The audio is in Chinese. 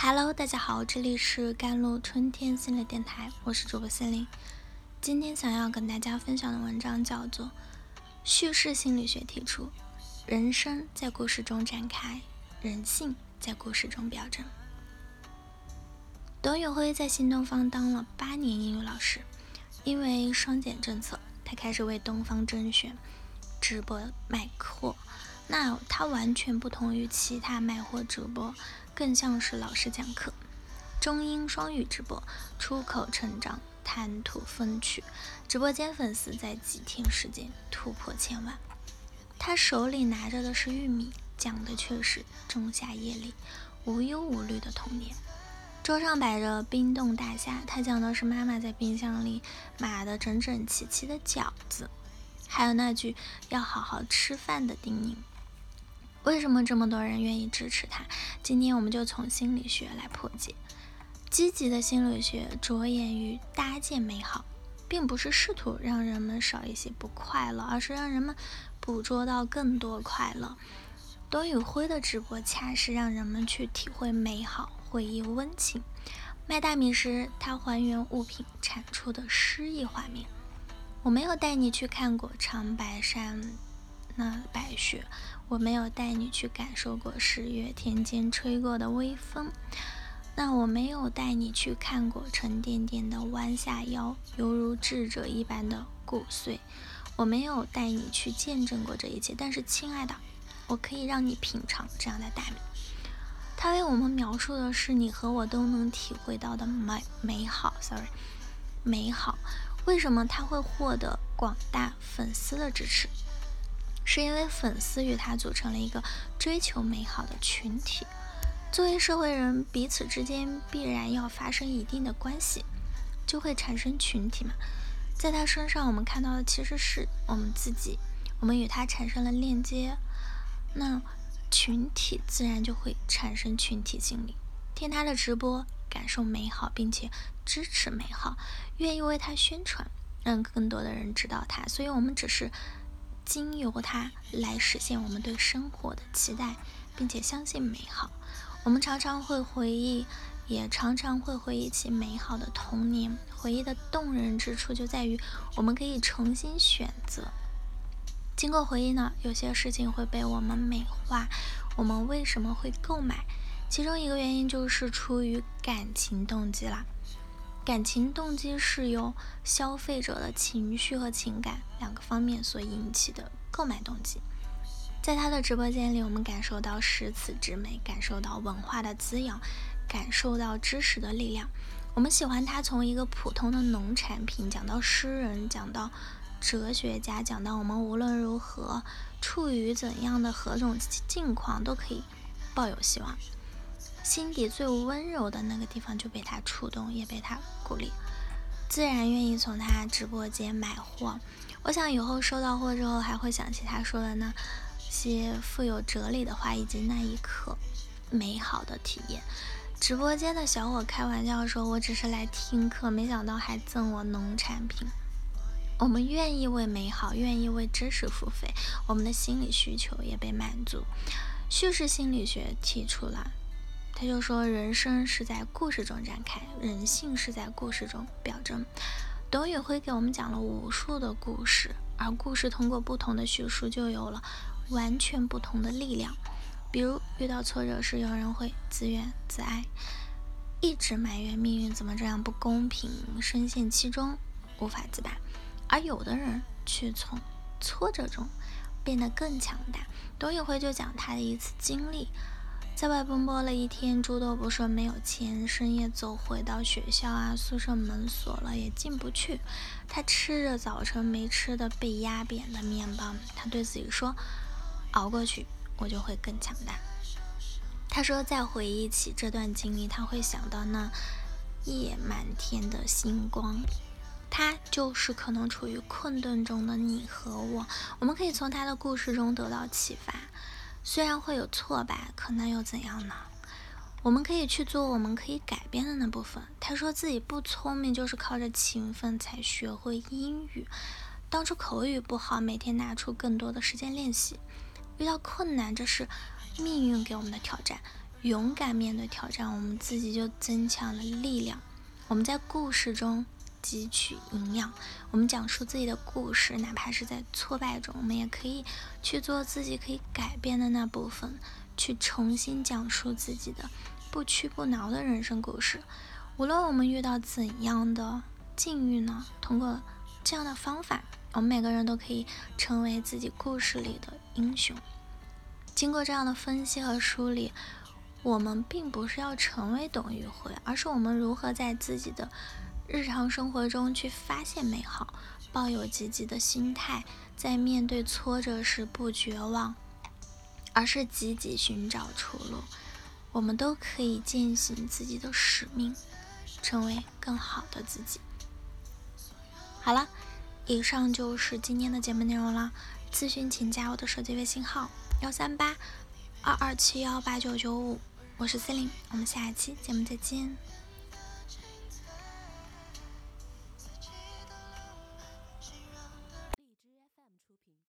Hello，大家好，这里是甘露春天心理电台，我是主播心灵。今天想要跟大家分享的文章叫做《叙事心理学提出：人生在故事中展开，人性在故事中表征》。董宇辉在新东方当了八年英语老师，因为双减政策，他开始为东方甄选直播卖货。那他完全不同于其他卖货主播，更像是老师讲课。中英双语直播，出口成章，谈吐风趣，直播间粉丝在几天时间突破千万。他手里拿着的是玉米，讲的却是仲夏夜里无忧无虑的童年。桌上摆着冰冻大虾，他讲的是妈妈在冰箱里码的整整齐齐的饺子，还有那句要好好吃饭的叮咛。为什么这么多人愿意支持他？今天我们就从心理学来破解。积极的心理学着眼于搭建美好，并不是试图让人们少一些不快乐，而是让人们捕捉到更多快乐。董宇辉的直播恰是让人们去体会美好，回忆温情。卖大米时，他还原物品产出的诗意画面。我没有带你去看过长白山。那白雪，我没有带你去感受过十月田间吹过的微风。那我没有带你去看过沉甸甸的弯下腰，犹如智者一般的骨髓。我没有带你去见证过这一切。但是，亲爱的，我可以让你品尝这样的大米。他为我们描述的是你和我都能体会到的美美好。Sorry，美好。为什么他会获得广大粉丝的支持？是因为粉丝与他组成了一个追求美好的群体。作为社会人，彼此之间必然要发生一定的关系，就会产生群体嘛。在他身上，我们看到的其实是我们自己，我们与他产生了链接，那群体自然就会产生群体心理。听他的直播，感受美好，并且支持美好，愿意为他宣传，让更多的人知道他。所以，我们只是。经由它来实现我们对生活的期待，并且相信美好。我们常常会回忆，也常常会回忆起美好的童年。回忆的动人之处就在于，我们可以重新选择。经过回忆呢，有些事情会被我们美化。我们为什么会购买？其中一个原因就是出于感情动机啦。感情动机是由消费者的情绪和情感两个方面所引起的购买动机。在他的直播间里，我们感受到诗词之美，感受到文化的滋养，感受到知识的力量。我们喜欢他从一个普通的农产品讲到诗人，讲到哲学家，讲到我们无论如何处于怎样的何种境况都可以抱有希望。心底最温柔的那个地方就被他触动，也被他鼓励，自然愿意从他直播间买货。我想以后收到货之后，还会想起他说的那些富有哲理的话，以及那一刻美好的体验。直播间的小伙开玩笑说：“我只是来听课，没想到还赠我农产品。”我们愿意为美好，愿意为知识付费，我们的心理需求也被满足。叙事心理学提出了。他就说，人生是在故事中展开，人性是在故事中表征。董宇辉给我们讲了无数的故事，而故事通过不同的叙述，就有了完全不同的力量。比如遇到挫折时，有人会自怨自艾，一直埋怨命运怎么这样不公平，深陷其中无法自拔；而有的人却从挫折中变得更强大。董宇辉就讲他的一次经历。在外奔波了一天，猪都不说，没有钱，深夜走回到学校啊，宿舍门锁了，也进不去。他吃着早晨没吃的被压扁的面包，他对自己说：“熬过去，我就会更强大。”他说，再回忆起这段经历，他会想到那夜满天的星光。他就是可能处于困顿中的你和我，我们可以从他的故事中得到启发。虽然会有挫败，可那又怎样呢？我们可以去做我们可以改变的那部分。他说自己不聪明，就是靠着勤奋才学会英语。当初口语不好，每天拿出更多的时间练习。遇到困难，这是命运给我们的挑战。勇敢面对挑战，我们自己就增强了力量。我们在故事中汲取营养，我们讲述自己的故事，哪怕是在挫败中，我们也可以去做自己可以改变的那部分，去重新讲述自己的不屈不挠的人生故事。无论我们遇到怎样的境遇呢？通过这样的方法，我们每个人都可以成为自己故事里的英雄。经过这样的分析和梳理。我们并不是要成为董宇辉，而是我们如何在自己的日常生活中去发现美好，抱有积极的心态，在面对挫折时不绝望，而是积极寻找出路。我们都可以践行自己的使命，成为更好的自己。好了，以上就是今天的节目内容了。咨询请加我的手机微信号：幺三八二二七幺八九九五。我是 C 琳，我们下一期节目再见。